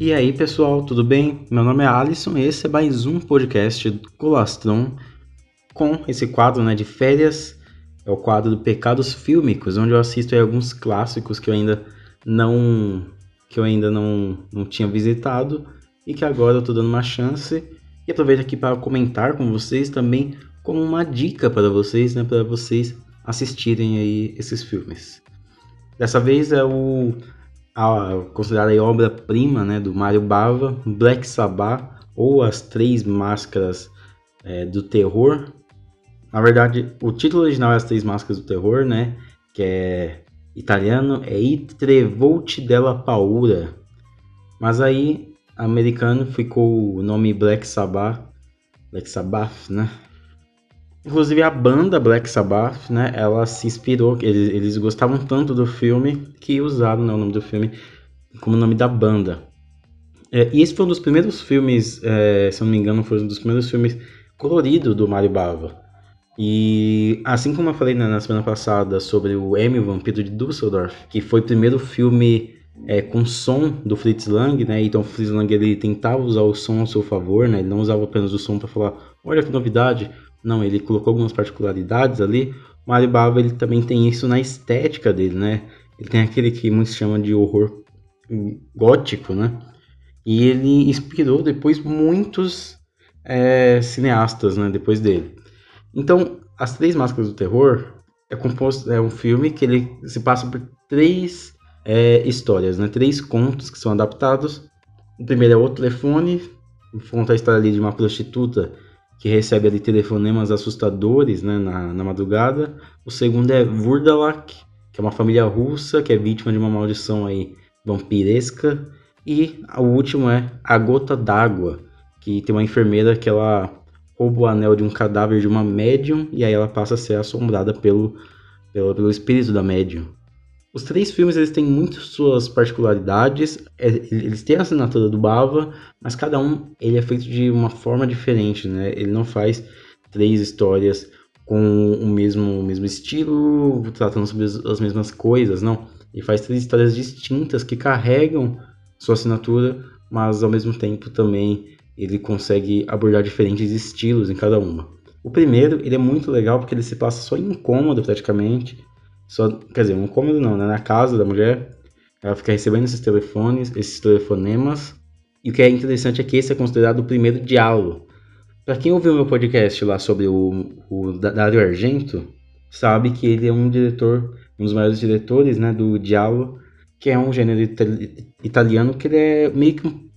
E aí, pessoal, tudo bem? Meu nome é Alisson e esse é mais um podcast do Colastron com esse quadro né, de férias. É o quadro do Pecados Fílmicos, onde eu assisto alguns clássicos que eu ainda não que eu ainda não, não tinha visitado e que agora eu tô dando uma chance. E aproveito aqui para comentar com vocês também como uma dica para vocês, né, para vocês assistirem aí esses filmes. Dessa vez é o a, considerada obra-prima né, do Mario Bava, Black Sabbath, ou As Três Máscaras é, do Terror. Na verdade, o título original é As Três Máscaras do Terror, né? Que é italiano, é I Trevolte della Paura. Mas aí, americano, ficou o nome Black Sabbath, Black Sabbath, né? Inclusive a banda Black Sabbath, né, ela se inspirou, eles, eles gostavam tanto do filme que usaram né, o nome do filme como nome da banda. É, e esse foi um dos primeiros filmes, é, se eu não me engano, foi um dos primeiros filmes coloridos do Mario Bava. E assim como eu falei né, na semana passada sobre o M, o Vampiro de Düsseldorf, que foi o primeiro filme é, com som do Fritz Lang, né? Então o Fritz Lang ele tentava usar o som a seu favor, né? Ele não usava apenas o som para falar, olha que novidade, não, ele colocou algumas particularidades ali. O Mario Bava ele também tem isso na estética dele, né? Ele tem aquele que muitos chamam de horror gótico, né? E ele inspirou depois muitos é, cineastas, né? Depois dele. Então, As Três Máscaras do Terror é composto é um filme que ele se passa por três é, histórias, né? Três contos que são adaptados. O primeiro é o telefone, conta a história ali de uma prostituta que recebe ali telefonemas assustadores né, na, na madrugada. O segundo é Vurdalak, que é uma família russa que é vítima de uma maldição aí vampiresca. E o último é A Gota d'Água, que tem uma enfermeira que ela rouba o anel de um cadáver de uma médium e aí ela passa a ser assombrada pelo, pelo, pelo espírito da médium. Os três filmes eles têm muitas suas particularidades, é, eles têm a assinatura do Bava, mas cada um ele é feito de uma forma diferente, né? Ele não faz três histórias com o mesmo, o mesmo estilo, tratando sobre as mesmas coisas, não. Ele faz três histórias distintas que carregam sua assinatura, mas ao mesmo tempo também ele consegue abordar diferentes estilos em cada uma. O primeiro, ele é muito legal porque ele se passa só em incômodo praticamente, só, quer dizer, um cômodo não, né? Na casa da mulher, ela fica recebendo esses telefones, esses telefonemas. E o que é interessante é que esse é considerado o primeiro diálogo. Para quem ouviu meu podcast lá sobre o, o Dario Argento, sabe que ele é um diretor, um dos maiores diretores, né, do diálogo, que é um gênero italiano que ele é meio que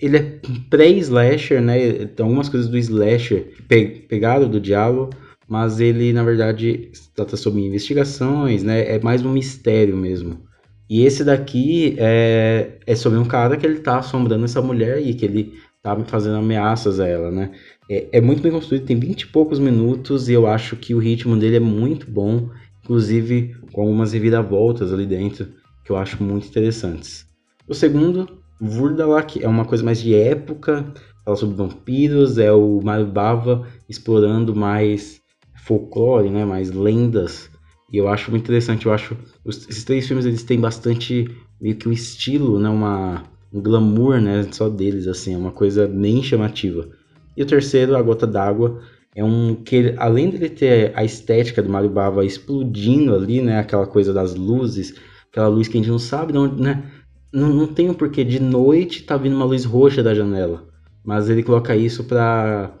ele é pré-slasher, né? Então, algumas coisas do slasher pe pegaram do diálogo mas ele na verdade trata sobre investigações, né? É mais um mistério mesmo. E esse daqui é, é sobre um cara que ele tá assombrando essa mulher e que ele tá fazendo ameaças a ela, né? É, é muito bem construído, tem 20 e poucos minutos e eu acho que o ritmo dele é muito bom, inclusive com algumas reviravoltas ali dentro que eu acho muito interessantes. O segundo, Vurdalak, é uma coisa mais de época, fala sobre vampiros, é o Mario Bava explorando mais folclore, né, mais lendas. E eu acho muito interessante, eu acho os, esses três filmes eles têm bastante meio que um estilo, né, uma um glamour, né, só deles assim, é uma coisa bem chamativa. E o terceiro, A Gota d'Água, é um que além dele ter a estética do Mario Bava explodindo ali, né, aquela coisa das luzes, aquela luz que a gente não sabe de onde, né, não, não tem o um porquê de noite tá vindo uma luz roxa da janela, mas ele coloca isso para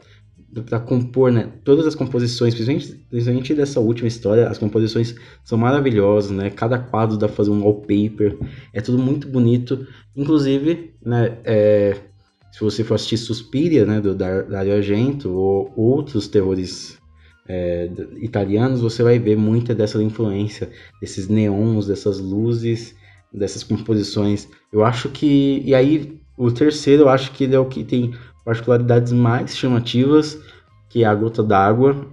para compor, né? Todas as composições, principalmente, principalmente dessa última história, as composições são maravilhosas, né? Cada quadro dá pra fazer um wallpaper, é tudo muito bonito. Inclusive, né? É, se você for assistir Suspiria, né? Do Dario Argento ou outros terrores é, italianos, você vai ver muita dessa influência, desses neons, dessas luzes, dessas composições. Eu acho que e aí o terceiro, eu acho que ele é o que tem particularidades mais chamativas, que é a gota d'água.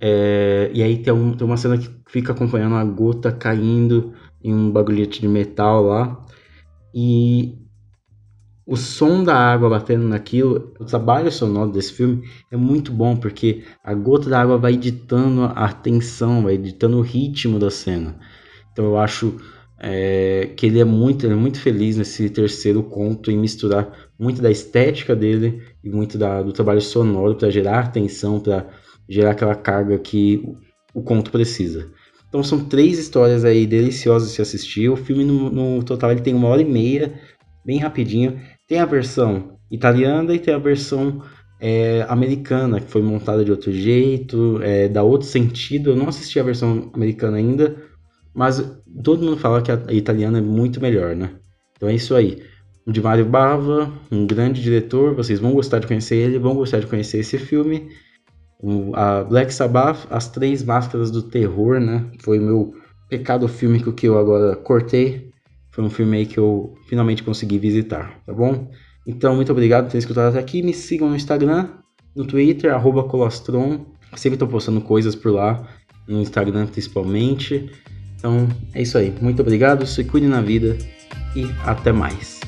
É, e aí tem, um, tem uma cena que fica acompanhando a gota caindo em um bagulhete de metal lá. E o som da água batendo naquilo, o trabalho sonoro desse filme é muito bom, porque a gota da água vai editando a tensão, vai editando o ritmo da cena. Então eu acho é, que ele é muito, ele é muito feliz nesse terceiro conto em misturar muito da estética dele e muito da, do trabalho sonoro para gerar atenção, para gerar aquela carga que o, o, conto precisa. Então são três histórias aí deliciosas de se assistir. O filme no, no total ele tem uma hora e meia, bem rapidinho. Tem a versão italiana e tem a versão é, americana, que foi montada de outro jeito, é, dá outro sentido. Eu não assisti a versão americana ainda, mas todo mundo fala que a italiana é muito melhor, né? Então é isso aí. O de Mario Bava, um grande diretor, vocês vão gostar de conhecer ele, vão gostar de conhecer esse filme. O, a Black Sabbath, As Três Máscaras do Terror, né? Foi meu pecado fílmico que eu agora cortei. Foi um filme aí que eu finalmente consegui visitar, tá bom? Então, muito obrigado por ter escutado até aqui. Me sigam no Instagram, no Twitter, Colostron. Sempre estou postando coisas por lá, no Instagram principalmente. Então, é isso aí. Muito obrigado, se cuide na vida e até mais.